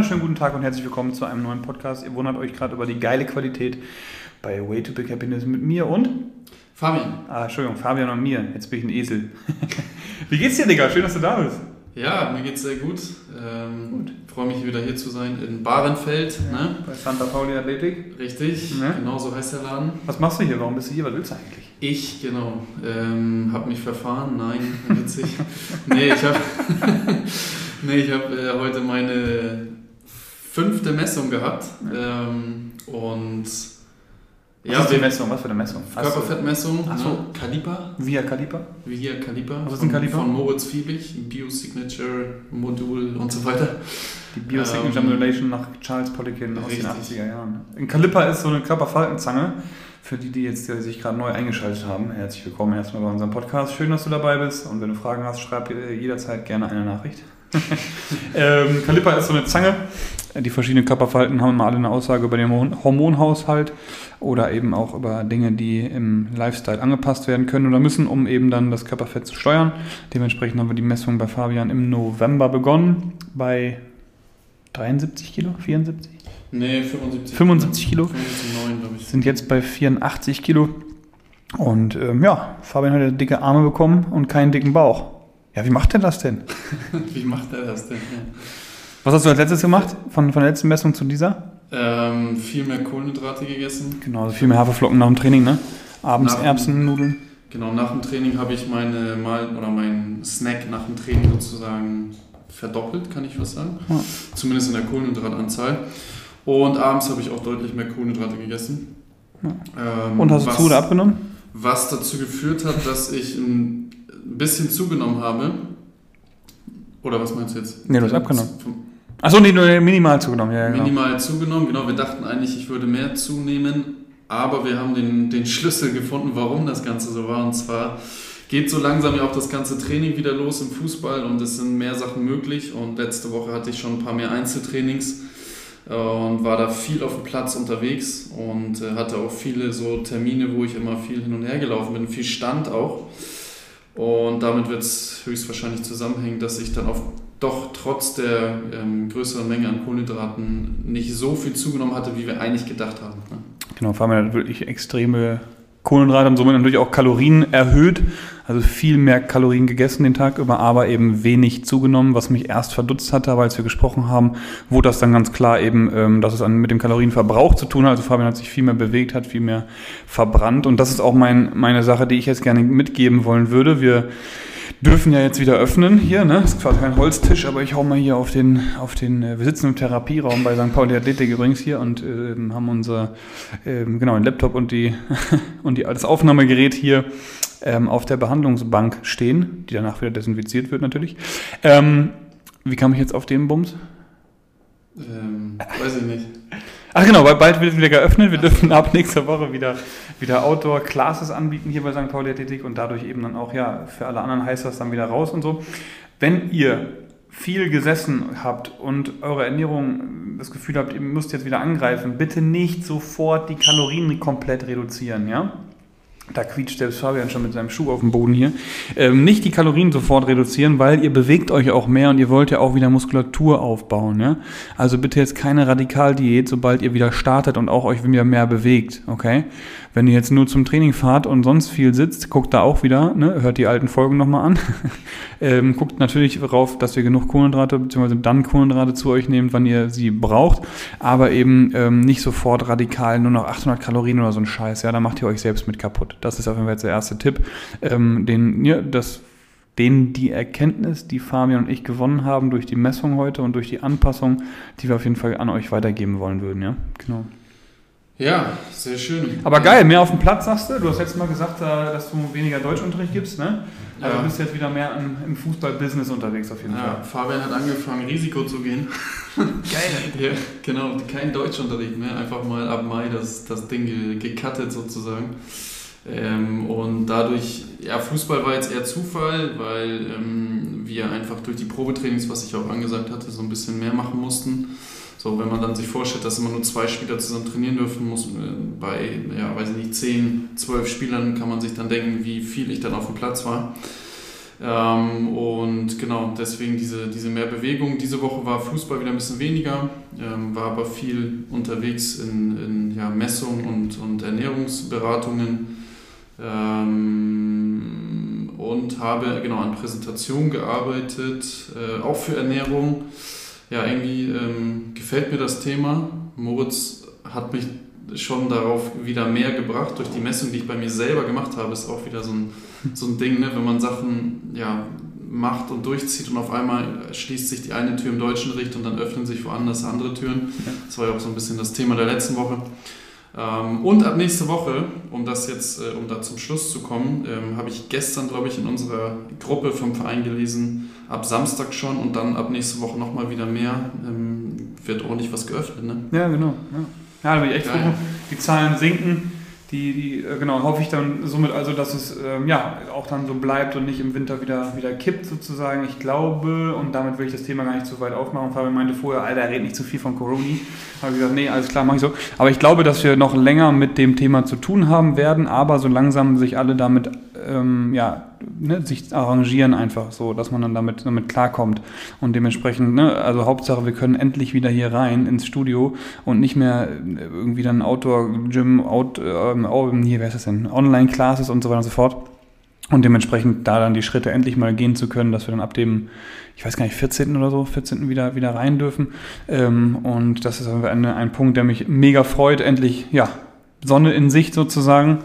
wunderschönen guten Tag und herzlich willkommen zu einem neuen Podcast. Ihr wundert euch gerade über die geile Qualität bei Way to Big Happiness mit mir und Fabian. Ah, Entschuldigung, Fabian und mir. Jetzt bin ich ein Esel. Wie geht's dir, Digga? Schön, dass du da bist. Ja, mir geht's sehr gut. Ähm, gut. Freue mich wieder hier zu sein in Bahrenfeld. Ja, ne? Bei Santa Pauli Athletik. Richtig, ja. genau so heißt der Laden. Was machst du hier? Warum bist du hier? Was willst du eigentlich? Ich, genau. Ähm, hab mich verfahren. Nein, witzig. nee, ich habe nee, hab, äh, heute meine fünfte Messung gehabt. Ja. Ähm, und was ja, ist die Messung? Was für eine Messung? Körperfettmessung, Ach so. ne? Kaliber. Via Kaliber? Via Kaliber. Was ist ein Kaliber? Von Moritz Fiebig, Biosignature, Modul und so weiter. Die Biosignature ähm, Modulation nach Charles Poliquin aus den 80er Jahren. Ein Kaliper ist so eine Körperfaltenzange. Für die, die jetzt die sich gerade neu eingeschaltet haben, herzlich willkommen erstmal bei unserem Podcast. Schön, dass du dabei bist. Und wenn du Fragen hast, schreib jederzeit gerne eine Nachricht. ähm, Kaliper ist so eine Zange. Die verschiedenen Körperverhalten haben immer alle eine Aussage über den Hormonhaushalt oder eben auch über Dinge, die im Lifestyle angepasst werden können oder müssen, um eben dann das Körperfett zu steuern. Dementsprechend haben wir die Messung bei Fabian im November begonnen bei 73 Kilo, 74? Nee, 75. 75 Kilo. 75, glaube ich. Sind jetzt bei 84 Kilo. Und ähm, ja, Fabian hat ja dicke Arme bekommen und keinen dicken Bauch. Ja, wie macht er das denn? wie macht er das denn? Ja. Was hast du als letztes gemacht, von, von der letzten Messung zu dieser? Ähm, viel mehr Kohlenhydrate gegessen. Genau, also viel mehr Haferflocken nach dem Training, ne? Abends nach Erbsennudeln. Genau, nach dem Training habe ich meine Mal oder meinen Snack nach dem Training sozusagen verdoppelt, kann ich was sagen. Ja. Zumindest in der Kohlenhydratanzahl. Und abends habe ich auch deutlich mehr Kohlenhydrate gegessen. Ja. Ähm, Und hast du was, zu oder abgenommen? Was dazu geführt hat, dass ich ein bisschen zugenommen habe. Oder was meinst du jetzt? Nee, du hast abgenommen. Achso, nee, nur minimal zugenommen, ja, genau. Minimal zugenommen, genau. Wir dachten eigentlich, ich würde mehr zunehmen, aber wir haben den, den Schlüssel gefunden, warum das Ganze so war. Und zwar geht so langsam ja auch das ganze Training wieder los im Fußball und es sind mehr Sachen möglich. Und letzte Woche hatte ich schon ein paar mehr Einzeltrainings äh, und war da viel auf dem Platz unterwegs und äh, hatte auch viele so Termine, wo ich immer viel hin und her gelaufen bin, viel Stand auch. Und damit wird es höchstwahrscheinlich zusammenhängen, dass ich dann auf doch trotz der ähm, größeren Menge an Kohlenhydraten nicht so viel zugenommen hatte, wie wir eigentlich gedacht haben. Ne? Genau, vor allem wirklich extreme Kohlenhydrate und somit natürlich auch Kalorien erhöht. Also viel mehr Kalorien gegessen den Tag über, aber eben wenig zugenommen, was mich erst verdutzt hatte, aber als wir gesprochen haben, wurde das dann ganz klar eben, ähm, dass es mit dem Kalorienverbrauch zu tun hat. Also Fabian hat sich viel mehr bewegt, hat viel mehr verbrannt und das ist auch mein, meine Sache, die ich jetzt gerne mitgeben wollen würde. Wir dürfen ja jetzt wieder öffnen hier, ne? Ist quasi kein Holztisch, aber ich hau mal hier auf den, auf den, äh, wir sitzen im Therapieraum bei St. Pauli Athletik übrigens hier und äh, haben unser, äh, genau, den Laptop und die, und die, das Aufnahmegerät hier ähm, auf der Behandlungsbank stehen, die danach wieder desinfiziert wird natürlich. Ähm, wie kam ich jetzt auf den Bums? Ähm, weiß ich nicht. Ach genau, weil bald wird wieder geöffnet. Wir dürfen ab nächster Woche wieder, wieder Outdoor-Classes anbieten hier bei St. Pauli Athletik und dadurch eben dann auch, ja, für alle anderen heißt das dann wieder raus und so. Wenn ihr viel gesessen habt und eure Ernährung das Gefühl habt, ihr müsst jetzt wieder angreifen, bitte nicht sofort die Kalorien komplett reduzieren, ja? Da quietscht selbst Fabian schon mit seinem Schuh auf dem Boden hier, ähm, nicht die Kalorien sofort reduzieren, weil ihr bewegt euch auch mehr und ihr wollt ja auch wieder Muskulatur aufbauen. Ja? Also bitte jetzt keine Radikaldiät, sobald ihr wieder startet und auch euch wieder mehr bewegt. Okay? Wenn ihr jetzt nur zum Training fahrt und sonst viel sitzt, guckt da auch wieder, ne? hört die alten Folgen nochmal an. ähm, guckt natürlich darauf, dass ihr genug Kohlenhydrate bzw. dann Kohlenhydrate zu euch nehmt, wann ihr sie braucht, aber eben ähm, nicht sofort radikal nur noch 800 Kalorien oder so ein Scheiß. Ja, da macht ihr euch selbst mit kaputt. Das ist auf jeden Fall jetzt der erste Tipp, ähm, den, ja, das den die Erkenntnis, die Fabian und ich gewonnen haben durch die Messung heute und durch die Anpassung, die wir auf jeden Fall an euch weitergeben wollen würden, ja? Genau. Ja, sehr schön. Aber geil, mehr auf dem Platz sagst du. Du hast letztes Mal gesagt, dass du weniger Deutschunterricht gibst, ne? Also ja. du bist jetzt wieder mehr im, im Fußball-Business unterwegs auf jeden ja, Fall. Fabian hat angefangen, Risiko zu gehen. Geil. ja, genau, kein Deutschunterricht mehr. Einfach mal ab Mai das, das Ding gecuttet sozusagen. Ähm, und dadurch, ja, Fußball war jetzt eher Zufall, weil ähm, wir einfach durch die Probetrainings, was ich auch angesagt hatte, so ein bisschen mehr machen mussten. So, wenn man dann sich vorstellt, dass immer nur zwei Spieler zusammen trainieren dürfen, muss äh, bei, ja, weiß ich nicht, 10, 12 Spielern kann man sich dann denken, wie viel ich dann auf dem Platz war. Ähm, und genau, deswegen diese, diese mehr Bewegung. Diese Woche war Fußball wieder ein bisschen weniger, ähm, war aber viel unterwegs in, in ja, Messungen und, und Ernährungsberatungen ähm, und habe genau an Präsentationen gearbeitet, äh, auch für Ernährung. Ja, irgendwie ähm, gefällt mir das Thema. Moritz hat mich schon darauf wieder mehr gebracht. Durch die Messung, die ich bei mir selber gemacht habe, ist auch wieder so ein, so ein Ding, ne? wenn man Sachen ja, macht und durchzieht und auf einmal schließt sich die eine Tür im deutschen Richt und dann öffnen sich woanders andere Türen. Das war ja auch so ein bisschen das Thema der letzten Woche. Ähm, und ab nächste Woche, um das jetzt, äh, um da zum Schluss zu kommen, ähm, habe ich gestern, glaube ich, in unserer Gruppe vom Verein gelesen, ab Samstag schon und dann ab nächste Woche nochmal wieder mehr, ähm, wird ordentlich was geöffnet. Ne? Ja, genau. Ja. Ja, da bin ich echt froh. Die Zahlen sinken. Die, die, äh, genau, hoffe ich dann somit also, dass es ähm, ja auch dann so bleibt und nicht im Winter wieder, wieder kippt sozusagen. Ich glaube, und damit will ich das Thema gar nicht zu weit aufmachen. Fabian meinte vorher, Alter, red nicht zu viel von Coroni. Habe ich gesagt, nee, alles klar, mache ich so. Aber ich glaube, dass wir noch länger mit dem Thema zu tun haben werden, aber so langsam sich alle damit ähm, ja, ne, sich arrangieren einfach so, dass man dann damit, damit klarkommt. Und dementsprechend, ne, also Hauptsache, wir können endlich wieder hier rein ins Studio und nicht mehr irgendwie dann Outdoor-Gym, Out, äh, hier, wer ist das denn, Online-Classes und so weiter und so fort. Und dementsprechend da dann die Schritte endlich mal gehen zu können, dass wir dann ab dem, ich weiß gar nicht, 14. oder so, 14. wieder, wieder rein dürfen. Ähm, und das ist ein, ein Punkt, der mich mega freut, endlich, ja, Sonne in Sicht sozusagen.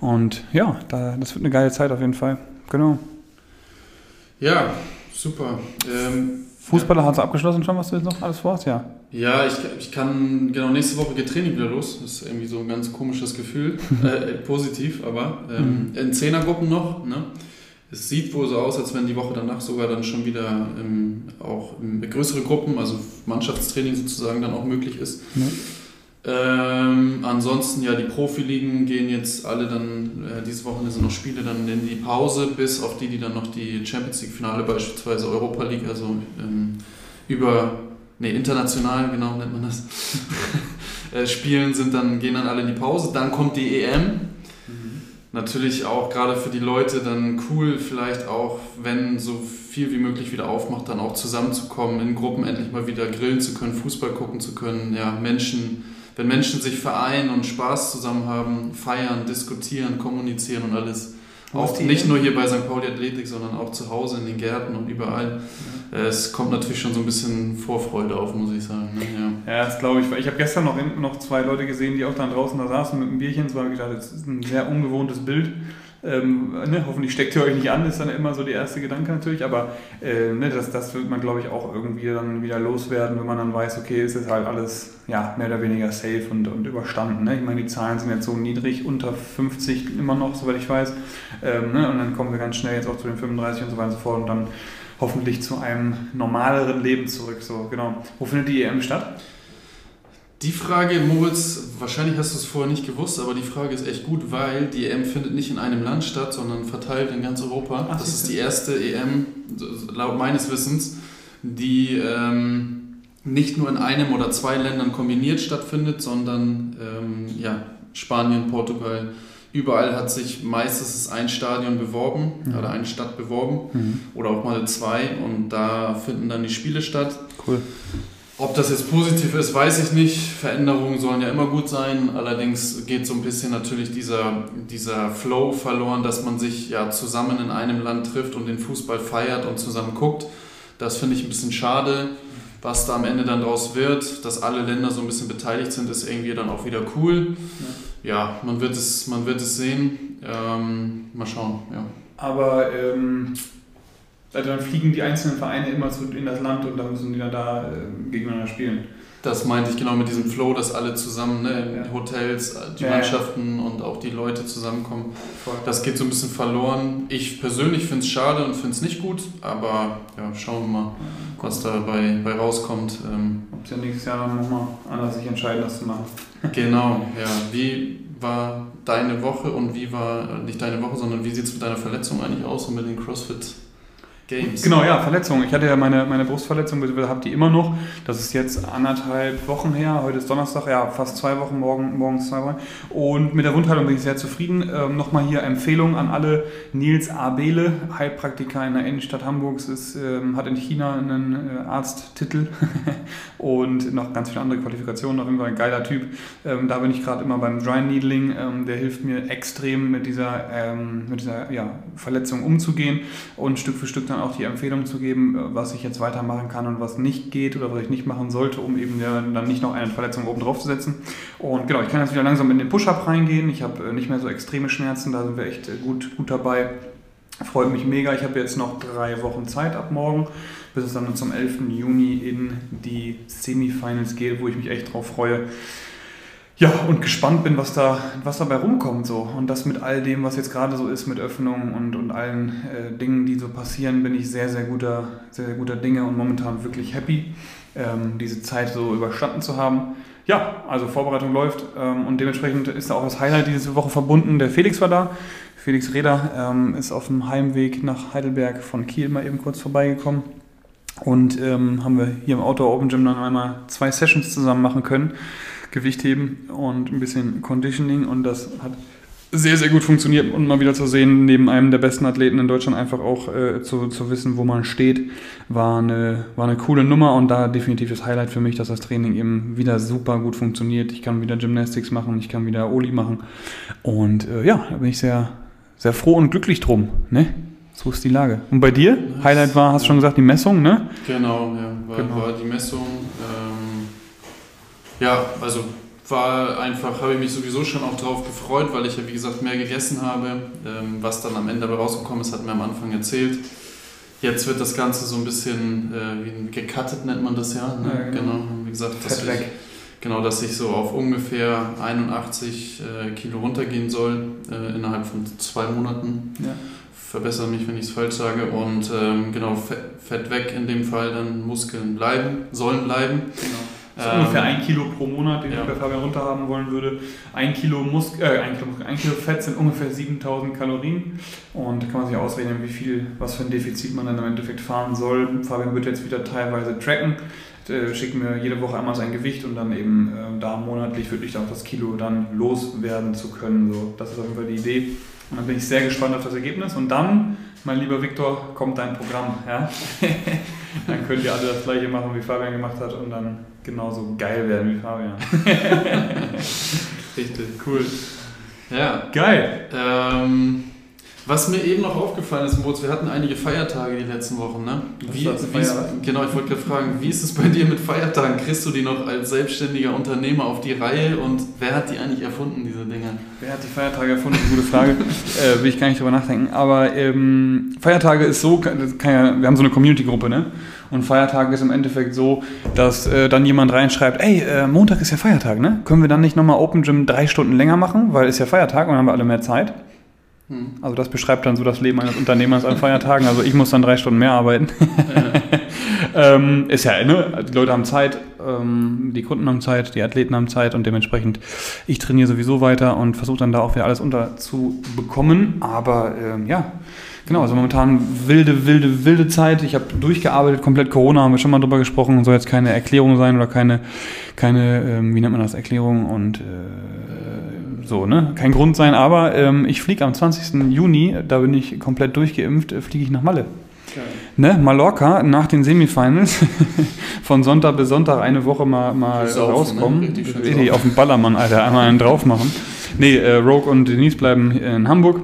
Und ja, da, das wird eine geile Zeit auf jeden Fall. Genau. Ja, super. Ähm, Fußballer ja. hat es abgeschlossen schon, was du jetzt noch alles vorhast, ja? Ja, ich, ich kann, genau, nächste Woche geht Training wieder los. Das ist irgendwie so ein ganz komisches Gefühl. äh, positiv, aber ähm, mhm. in Zehnergruppen noch. Ne? Es sieht wohl so aus, als wenn die Woche danach sogar dann schon wieder ähm, auch größere Gruppen, also Mannschaftstraining sozusagen dann auch möglich ist. Ja. Ähm, ansonsten, ja, die Profiligen gehen jetzt alle dann, äh, diese Woche sind noch Spiele dann in die Pause, bis auf die, die dann noch die Champions League-Finale, beispielsweise Europa League, also ähm, über, nee, international, genau nennt man das, äh, spielen, sind dann, gehen dann alle in die Pause. Dann kommt die EM. Mhm. Natürlich auch gerade für die Leute dann cool, vielleicht auch, wenn so viel wie möglich wieder aufmacht, dann auch zusammenzukommen, in Gruppen endlich mal wieder grillen zu können, Fußball gucken zu können, ja, Menschen wenn Menschen sich vereinen und Spaß zusammen haben, feiern, diskutieren, kommunizieren und alles. Auch nicht nur hier bei St. Pauli Athletik, sondern auch zu Hause in den Gärten und überall. Ja. Es kommt natürlich schon so ein bisschen Vorfreude auf, muss ich sagen. Ne? Ja. ja, das glaube ich. Ich habe gestern noch, noch zwei Leute gesehen, die auch dann draußen da saßen mit einem Bierchen. Das war gedacht, das ist ein sehr ungewohntes Bild. Ähm, ne, hoffentlich steckt ihr euch nicht an, ist dann immer so der erste Gedanke natürlich, aber äh, ne, das, das wird man, glaube ich, auch irgendwie dann wieder loswerden, wenn man dann weiß, okay, ist jetzt halt alles ja, mehr oder weniger safe und, und überstanden. Ne? Ich meine, die Zahlen sind jetzt so niedrig, unter 50 immer noch, soweit ich weiß. Ähm, ne? Und dann kommen wir ganz schnell jetzt auch zu den 35 und so weiter und so fort und dann hoffentlich zu einem normaleren Leben zurück. So, genau. Wo findet die EM statt? Die Frage, Moritz, wahrscheinlich hast du es vorher nicht gewusst, aber die Frage ist echt gut, weil die EM findet nicht in einem Land statt, sondern verteilt in ganz Europa. Ach, das ist die erste EM, laut meines Wissens, die ähm, nicht nur in einem oder zwei Ländern kombiniert stattfindet, sondern ähm, ja, Spanien, Portugal, überall hat sich meistens ein Stadion beworben mhm. oder eine Stadt beworben mhm. oder auch mal zwei und da finden dann die Spiele statt. Cool. Ob das jetzt positiv ist, weiß ich nicht. Veränderungen sollen ja immer gut sein. Allerdings geht so ein bisschen natürlich dieser, dieser Flow verloren, dass man sich ja zusammen in einem Land trifft und den Fußball feiert und zusammen guckt. Das finde ich ein bisschen schade. Was da am Ende dann draus wird, dass alle Länder so ein bisschen beteiligt sind, ist irgendwie dann auch wieder cool. Ja, ja man, wird es, man wird es sehen. Ähm, mal schauen. Ja. Aber ähm also dann fliegen die einzelnen Vereine immer zu, in das Land und dann müssen die dann da äh, gegeneinander spielen. Das meinte ich genau mit diesem Flow, dass alle zusammen, ne, in ja. Hotels, äh, die ja, Mannschaften ja. und auch die Leute zusammenkommen. Voll. Das geht so ein bisschen verloren. Ich persönlich finde es schade und finde es nicht gut, aber ja, schauen wir mal, was da bei, bei rauskommt. Ähm, Ob sie ja nächstes Jahr nochmal anders sich entscheiden, das zu machen. genau, ja. Wie war deine Woche und wie war, nicht deine Woche, sondern wie sieht es mit deiner Verletzung eigentlich aus und mit den CrossFit? Games. Genau, ja, Verletzung. Ich hatte ja meine, meine Brustverletzung, habe die immer noch. Das ist jetzt anderthalb Wochen her. Heute ist Donnerstag, ja, fast zwei Wochen, morgen, morgens zwei Wochen. Und mit der Wundheilung bin ich sehr zufrieden. Ähm, Nochmal hier Empfehlung an alle. Nils Abele, Heilpraktiker in der Innenstadt Hamburgs, ist, ähm, hat in China einen äh, Arzttitel und noch ganz viele andere Qualifikationen. Auf jeden Fall ein geiler Typ. Ähm, da bin ich gerade immer beim Dry Needling. Ähm, der hilft mir extrem mit dieser, ähm, mit dieser ja, Verletzung umzugehen und Stück für Stück dann auch die Empfehlung zu geben, äh, was ich jetzt weitermachen kann und was nicht geht oder was ich nicht machen sollte, um eben dann nicht noch eine Verletzung oben drauf zu setzen. Und genau, ich kann jetzt wieder langsam in den Push-Up reingehen. Ich habe äh, nicht mehr so extreme Schmerzen, da sind wir echt äh, gut, gut dabei. Freut mich mega. Ich habe jetzt noch drei Wochen Zeit ab morgen, bis es dann zum 11. Juni in die Semifinals geht, wo ich mich echt drauf freue. Ja, und gespannt bin, was, da, was dabei rumkommt. So. Und das mit all dem, was jetzt gerade so ist, mit Öffnungen und, und allen äh, Dingen, die so passieren, bin ich sehr, sehr guter, sehr, sehr guter Dinge und momentan wirklich happy, ähm, diese Zeit so überstanden zu haben. Ja, also Vorbereitung läuft ähm, und dementsprechend ist da auch das Highlight diese Woche verbunden. Der Felix war da. Felix Reder ähm, ist auf dem Heimweg nach Heidelberg von Kiel mal eben kurz vorbeigekommen. Und ähm, haben wir hier im Outdoor Open Gym dann einmal zwei Sessions zusammen machen können. Gewichtheben und ein bisschen Conditioning und das hat sehr, sehr gut funktioniert und mal wieder zu sehen, neben einem der besten Athleten in Deutschland einfach auch äh, zu, zu wissen, wo man steht, war eine, war eine coole Nummer und da definitiv das Highlight für mich, dass das Training eben wieder super gut funktioniert. Ich kann wieder Gymnastics machen, ich kann wieder Oli machen und äh, ja, da bin ich sehr, sehr froh und glücklich drum. Ne? So ist die Lage. Und bei dir? Highlight war, hast du schon gesagt, die Messung, ne? Genau, ja, war, genau. war die Messung. Ja, also war einfach, habe ich mich sowieso schon auch darauf gefreut, weil ich ja wie gesagt mehr gegessen habe. Ähm, was dann am Ende dabei rausgekommen ist, hat mir am Anfang erzählt. Jetzt wird das Ganze so ein bisschen äh, wie gecuttet, nennt man das ja. Ne? ja genau. genau. Wie gesagt, dass ich, genau, dass ich so auf ungefähr 81 äh, Kilo runtergehen soll äh, innerhalb von zwei Monaten. Ja. Verbessere mich, wenn ich es falsch sage. Und ähm, genau, Fett, Fett, weg in dem Fall, dann Muskeln bleiben, sollen bleiben. Genau. Das ist ähm, ungefähr ein Kilo pro Monat, den ja. ich bei Fabian runterhaben wollen würde. Ein Kilo, Mus äh, ein, Kilo, ein Kilo Fett sind ungefähr 7000 Kalorien. Und da kann man sich ausrechnen, wie viel, was für ein Defizit man dann im Endeffekt fahren soll. Fabian wird jetzt wieder teilweise tracken. Äh, schickt mir jede Woche einmal sein Gewicht und dann eben äh, da monatlich wirklich auch das Kilo dann loswerden zu können. So, das ist auf jeden Fall die Idee. Und dann bin ich sehr gespannt auf das Ergebnis. Und dann, mein lieber Viktor, kommt dein Programm. Ja? dann könnt ihr alle das gleiche machen, wie Fabian gemacht hat und dann genauso geil werden wie Fabian. Richtig, cool. Ja. Geil. Ähm, was mir eben noch aufgefallen ist, Moritz, wir hatten einige Feiertage die letzten Wochen, ne? Wie, wie ist, genau, ich wollte gerade fragen, wie ist es bei dir mit Feiertagen? Kriegst du die noch als selbstständiger Unternehmer auf die Reihe und wer hat die eigentlich erfunden, diese Dinge? Wer hat die Feiertage erfunden? Gute Frage. äh, will ich gar nicht drüber nachdenken. Aber ähm, Feiertage ist so, ja, wir haben so eine Community-Gruppe, ne? Und Feiertage ist im Endeffekt so, dass äh, dann jemand reinschreibt, ey, äh, Montag ist ja Feiertag, ne? Können wir dann nicht nochmal Open Gym drei Stunden länger machen, weil ist ja Feiertag und dann haben wir alle mehr Zeit. Hm. Also das beschreibt dann so das Leben eines Unternehmers an Feiertagen. Also ich muss dann drei Stunden mehr arbeiten. ähm, ist ja, ne? Die Leute haben Zeit, ähm, die Kunden haben Zeit, die Athleten haben Zeit und dementsprechend ich trainiere sowieso weiter und versuche dann da auch wieder alles unterzubekommen. Aber ähm, ja, Genau, also momentan wilde, wilde, wilde Zeit. Ich habe durchgearbeitet, komplett Corona, haben wir schon mal drüber gesprochen. Soll jetzt keine Erklärung sein oder keine, keine ähm, wie nennt man das, Erklärung und äh, so, ne? Kein Grund sein, aber ähm, ich fliege am 20. Juni, da bin ich komplett durchgeimpft, äh, fliege ich nach Malle. Ne, Mallorca nach den Semifinals von Sonntag bis Sonntag eine Woche mal, mal Saufen, rauskommen. Ne? Richtig auf dem Ballermann, Alter, einmal einen drauf machen. Nee, äh, Rogue und Denise bleiben in Hamburg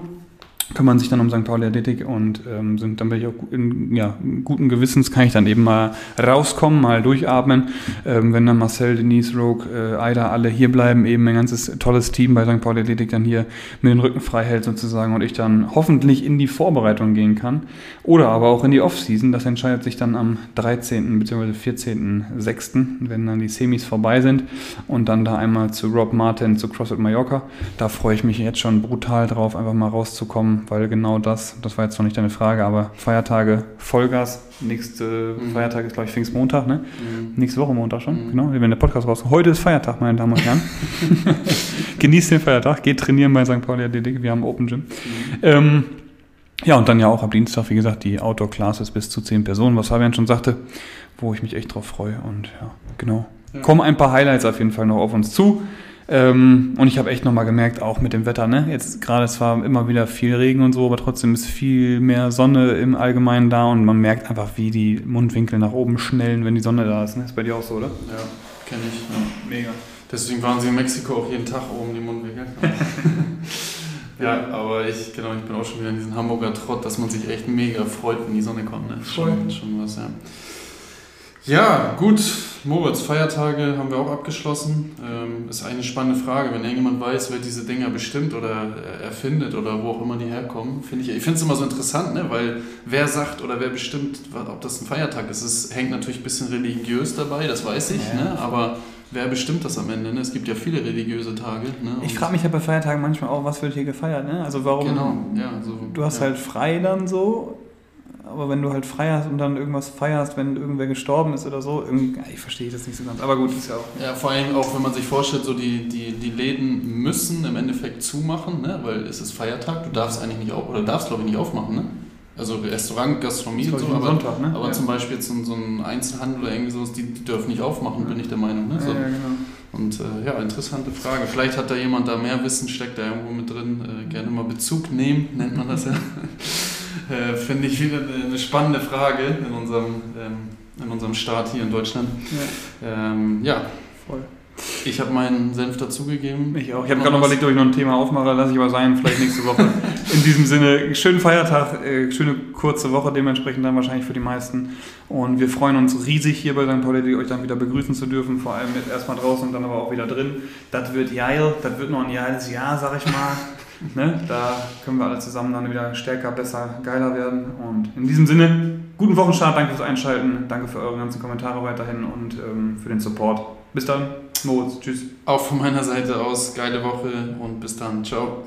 kümmern sich dann um St. Pauli Athletik und ähm, sind dann bin ich auch in ja, guten Gewissens kann ich dann eben mal rauskommen, mal durchatmen. Ähm, wenn dann Marcel, Denise, Rogue, äh, Aida alle hier bleiben, eben ein ganzes tolles Team bei St. Pauli Athletik dann hier mit den Rücken frei hält sozusagen und ich dann hoffentlich in die Vorbereitung gehen kann oder aber auch in die Offseason. Das entscheidet sich dann am 13. bzw. 14.06., wenn dann die Semis vorbei sind und dann da einmal zu Rob Martin zu CrossFit Mallorca. Da freue ich mich jetzt schon brutal drauf, einfach mal rauszukommen weil genau das, das war jetzt noch nicht deine Frage, aber Feiertage Vollgas. Nächste mhm. Feiertag ist, glaube ich, Pfingstmontag, ne? Mhm. Nächste Woche Montag schon, mhm. genau. Wenn der Podcast raus. Heute ist Feiertag, meine Damen und Herren. Genießt den Feiertag, geht trainieren bei St. Pauli Athletik, wir haben Open Gym. Mhm. Ähm, Ja, und dann ja auch ab Dienstag, wie gesagt, die Outdoor-Classes bis zu zehn Personen, was Fabian schon sagte, wo ich mich echt drauf freue. Und ja, genau. Ja. Kommen ein paar Highlights auf jeden Fall noch auf uns zu. Ähm, und ich habe echt nochmal gemerkt, auch mit dem Wetter, ne? Jetzt gerade zwar immer wieder viel Regen und so, aber trotzdem ist viel mehr Sonne im Allgemeinen da und man merkt einfach, wie die Mundwinkel nach oben schnellen, wenn die Sonne da ist. Ne? Ist bei dir auch so, oder? Ja, kenne ich. Ja. Mega. Deswegen waren sie in Mexiko auch jeden Tag oben, die Mundwinkel. ja, aber ich, genau, ich bin auch schon wieder in diesem Hamburger Trott, dass man sich echt mega freut, wenn die Sonne kommt. Ne? Schon, schon was, ja. Ja, gut. Moritz, Feiertage haben wir auch abgeschlossen. Ähm, ist eine spannende Frage. Wenn irgendjemand weiß, wer diese Dinger bestimmt oder erfindet oder wo auch immer die herkommen, finde ich, ich finde es immer so interessant, ne? weil wer sagt oder wer bestimmt, ob das ein Feiertag ist, es hängt natürlich ein bisschen religiös dabei, das weiß ich, ja. ne? aber wer bestimmt das am Ende? Ne? Es gibt ja viele religiöse Tage. Ne? ich frage mich ja bei Feiertagen manchmal auch, was wird hier gefeiert? Ne? Also warum? Genau, ja. So, du hast ja. halt frei dann so aber wenn du halt frei hast und dann irgendwas feierst, wenn irgendwer gestorben ist oder so, ich verstehe das nicht so ganz. Aber gut, ist ja auch. Ja, vor allem auch, wenn man sich vorstellt, so die, die, die Läden müssen im Endeffekt zumachen, ne? weil es ist Feiertag, du darfst eigentlich nicht auf, oder darfst glaube ich nicht aufmachen, ne? Also Restaurant, Gastronomie und so, aber, Sonntag, ne? aber ja. zum Beispiel so, so ein Einzelhandel oder irgendwie sowas, die, die dürfen nicht aufmachen, ja. bin ich der Meinung. Ne? So. Ja, genau. Und äh, ja, interessante Frage. Vielleicht hat da jemand da mehr Wissen, steckt da irgendwo mit drin. Äh, gerne mal Bezug nehmen, nennt man das ja. äh, finde ich wieder eine spannende Frage in unserem, ähm, in unserem Staat hier in Deutschland. Ja, ähm, ja. voll. Ich habe meinen Senf dazugegeben. Ich auch. Ich habe gerade noch überlegt, ob ich noch ein Thema aufmache, lasse ich aber sein, vielleicht nächste Woche. In diesem Sinne, schönen Feiertag, äh, schöne kurze Woche dementsprechend dann wahrscheinlich für die meisten. Und wir freuen uns riesig hier bei St. Pauli, euch dann wieder begrüßen zu dürfen, vor allem erstmal draußen und dann aber auch wieder drin. Das wird geil, das wird noch ein geiles Jahr, sag ich mal. Ne? Da können wir alle zusammen dann wieder stärker, besser, geiler werden. Und in diesem Sinne, guten Wochenstart, danke fürs Einschalten, danke für eure ganzen Kommentare weiterhin und ähm, für den Support. Bis dann, Moritz, tschüss. Auch von meiner Seite aus, geile Woche und bis dann, ciao.